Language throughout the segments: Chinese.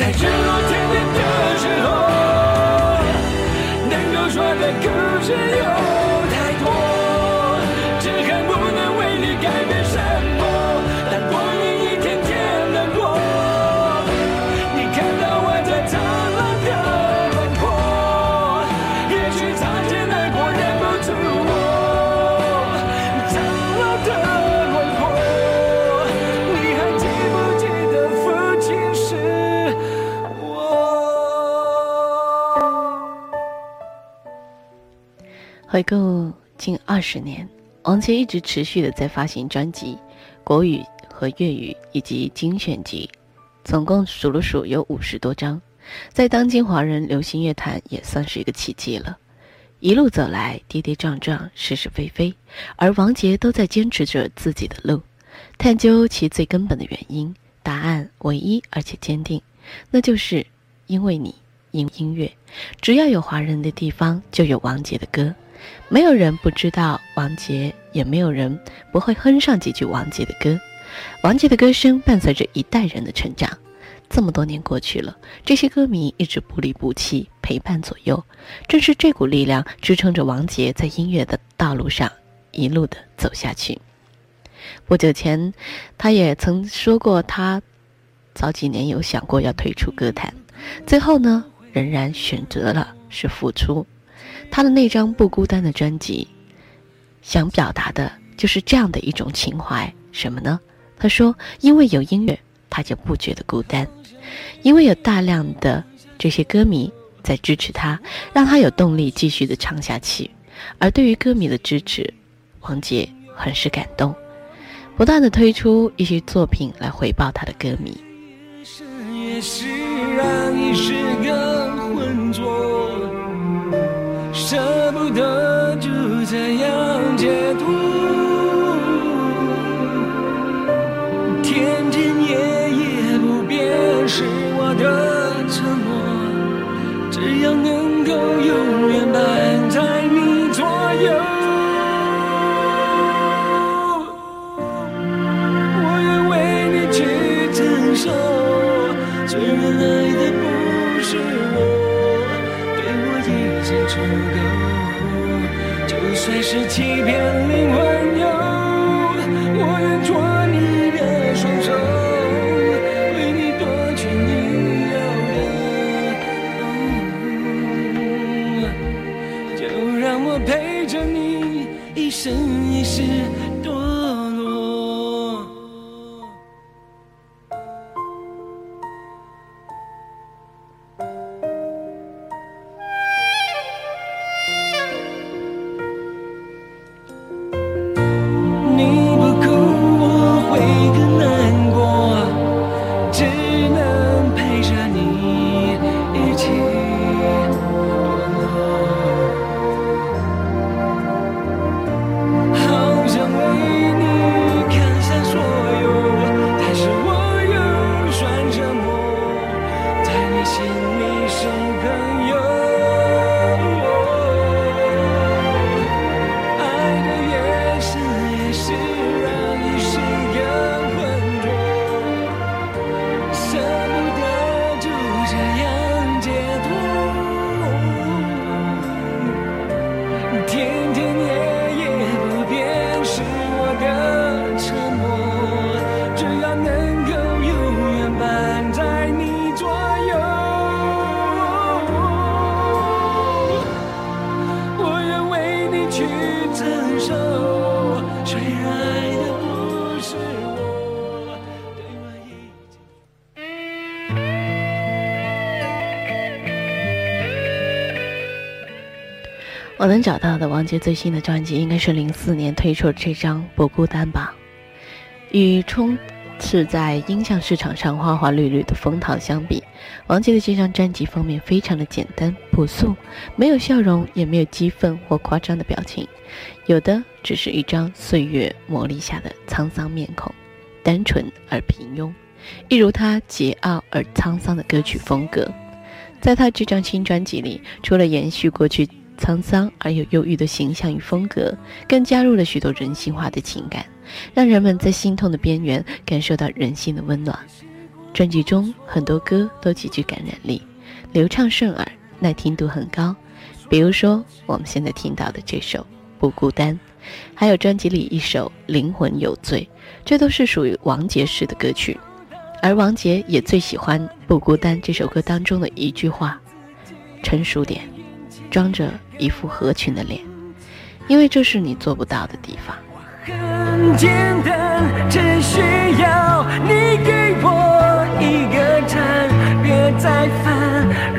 在日落天边的时候，能够说的故事有回顾近二十年，王杰一直持续的在发行专辑，国语和粤语以及精选集，总共数了数有五十多张，在当今华人流行乐坛也算是一个奇迹了。一路走来，跌跌撞撞，是是非非，而王杰都在坚持着自己的路，探究其最根本的原因。答案唯一而且坚定，那就是因为你，因音乐。只要有华人的地方，就有王杰的歌。没有人不知道王杰，也没有人不会哼上几句王杰的歌。王杰的歌声伴随着一代人的成长。这么多年过去了，这些歌迷一直不离不弃，陪伴左右。正是这股力量支撑着王杰在音乐的道路上一路的走下去。不久前，他也曾说过，他早几年有想过要退出歌坛，最后呢，仍然选择了是复出。他的那张《不孤单》的专辑，想表达的就是这样的一种情怀，什么呢？他说：“因为有音乐，他就不觉得孤单，因为有大量的这些歌迷在支持他，让他有动力继续的唱下去。而对于歌迷的支持，王杰很是感动，不断的推出一些作品来回报他的歌迷。也是让一时更浑浊，舍不得就这样解脱。天天夜夜不变是我的承诺，只要承受，虽然爱的不是我，我。能找到的王杰最新的专辑应该是零四年推出的这张《不孤单》吧。与充斥在音像市场上花花绿绿的风涛相比，王杰的这张专辑封面非常的简单朴素，没有笑容，也没有激愤或夸张的表情，有的只是一张岁月磨砺下的沧桑面孔，单纯而平庸，一如他桀骜而沧桑的歌曲风格。在他这张新专辑里，除了延续过去沧桑而又忧郁的形象与风格，更加入了许多人性化的情感，让人们在心痛的边缘感受到人性的温暖。专辑中很多歌都极具感染力，流畅顺耳，耐听度很高。比如说我们现在听到的这首《不孤单》，还有专辑里一首《灵魂有罪》，这都是属于王杰式的歌曲。而王杰也最喜欢《不孤单》这首歌当中的一句话：“成熟点，装着一副合群的脸，因为这是你做不到的地方。”很简单，只需要你给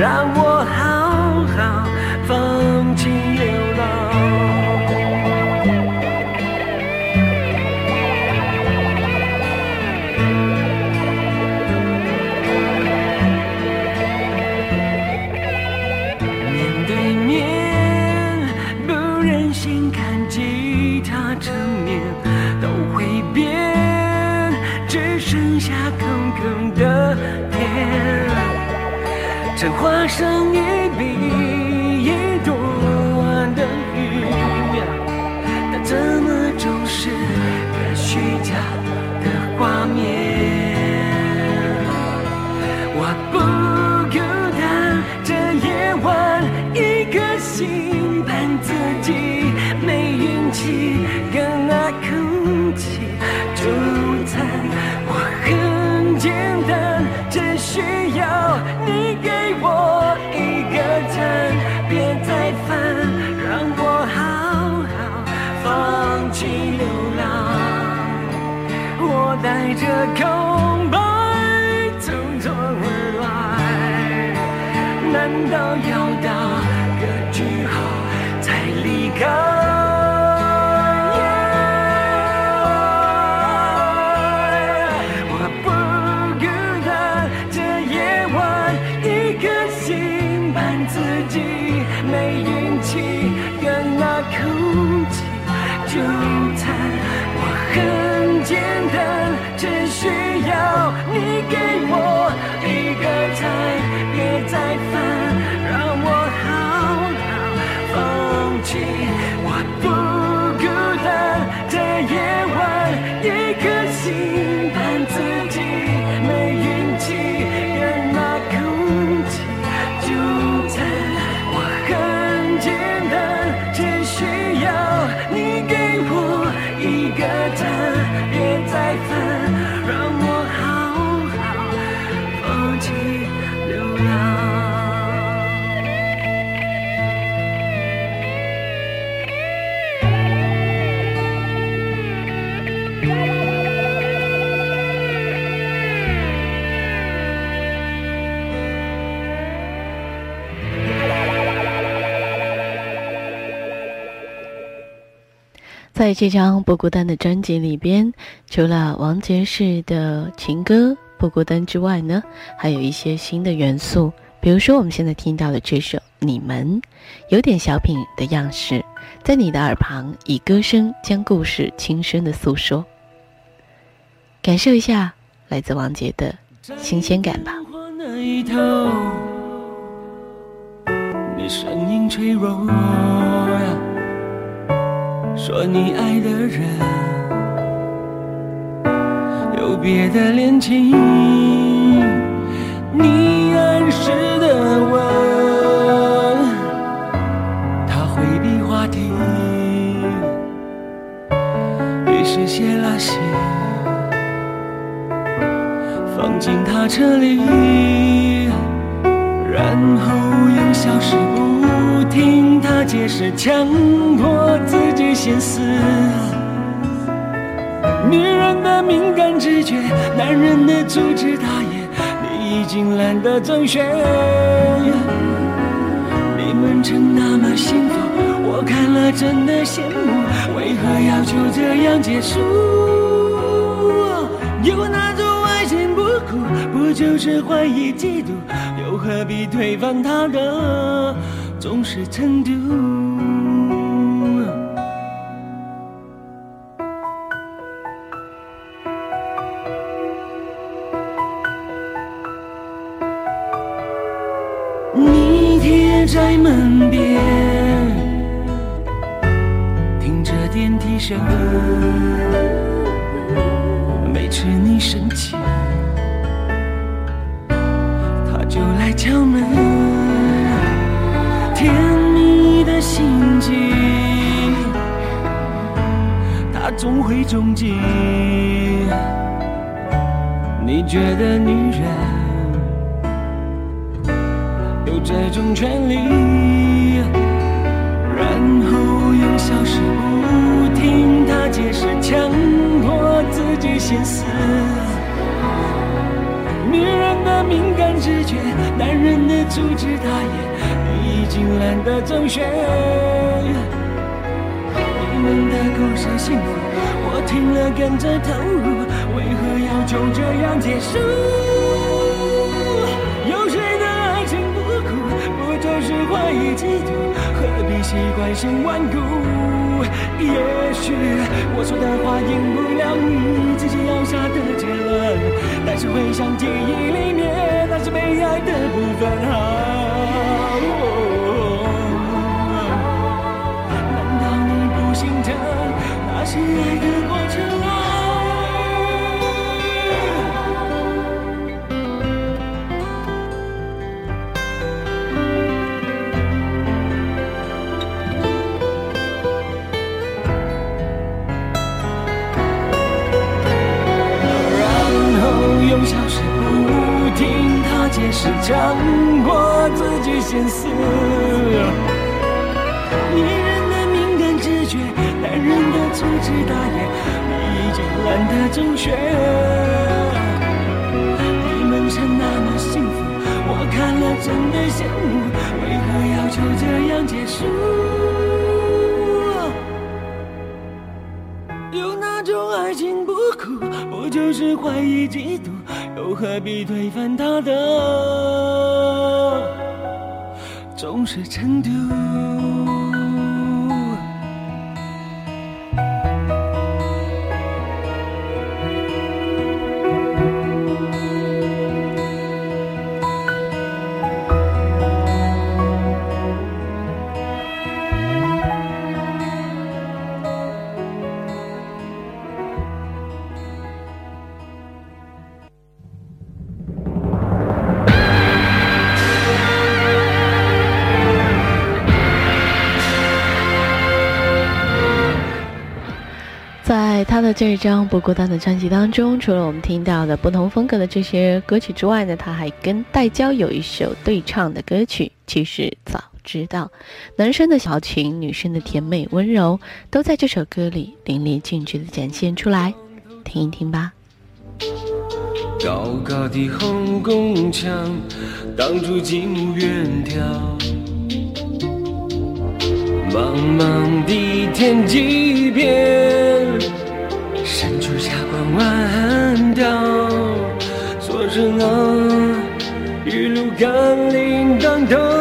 让我好好放弃流浪。面对面，不忍心看吉他成面都会变，只剩下空空的天。这画上一笔我不在这张《不孤单》的专辑里边，除了王杰式的情歌《不孤单》之外呢，还有一些新的元素，比如说我们现在听到的这首《你们》，有点小品的样式，在你的耳旁以歌声将故事轻声的诉说，感受一下来自王杰的新鲜感吧。你声音脆弱，说你爱的人有别的恋情，你暗示的吻，他回避话题，于是写了信。放进他车里，然后又消失不解释，强迫自己心思。女人的敏感直觉，男人的粗枝大叶，你已经懒得周旋。你们真那么幸福，我看了真的羡慕，为何要就这样结束？有那种爱情不哭，不就是怀疑嫉妒？又何必推翻他的重视程度？你贴在门边，听着电梯声。每次你生气，会终极。你觉得女人有这种权利，然后用消失不听她解释，强迫自己心思。女人的敏感直觉，男人的粗枝大叶，已经懒得周旋。你们的故事幸福，我听了跟着投入，为何要就这样结束？有谁的爱情不苦，不就是怀疑嫉妒？何必习惯性顽固？也许我说的话赢不了你自己要下的结论，但是回想记忆里面那是被爱的部分那是爱的过程啊？然后用消失不听他解释，强迫自己心思。粗枝大叶，你已经懒得周旋。你们曾那么幸福，我看了真的羡慕，为何要就这样结束？有那种爱情不苦，不就是怀疑嫉妒，又何必推翻它的重视程度？的这张《不孤单》的专辑当中，除了我们听到的不同风格的这些歌曲之外呢，他还跟戴娇有一首对唱的歌曲。其实早知道，男生的小情，女生的甜美温柔，都在这首歌里淋漓尽致的展现出来。听一听吧。高高的后宫墙挡住极目远眺，茫茫的天际边，深处霞光弯掉，说声啊，一路甘霖当头。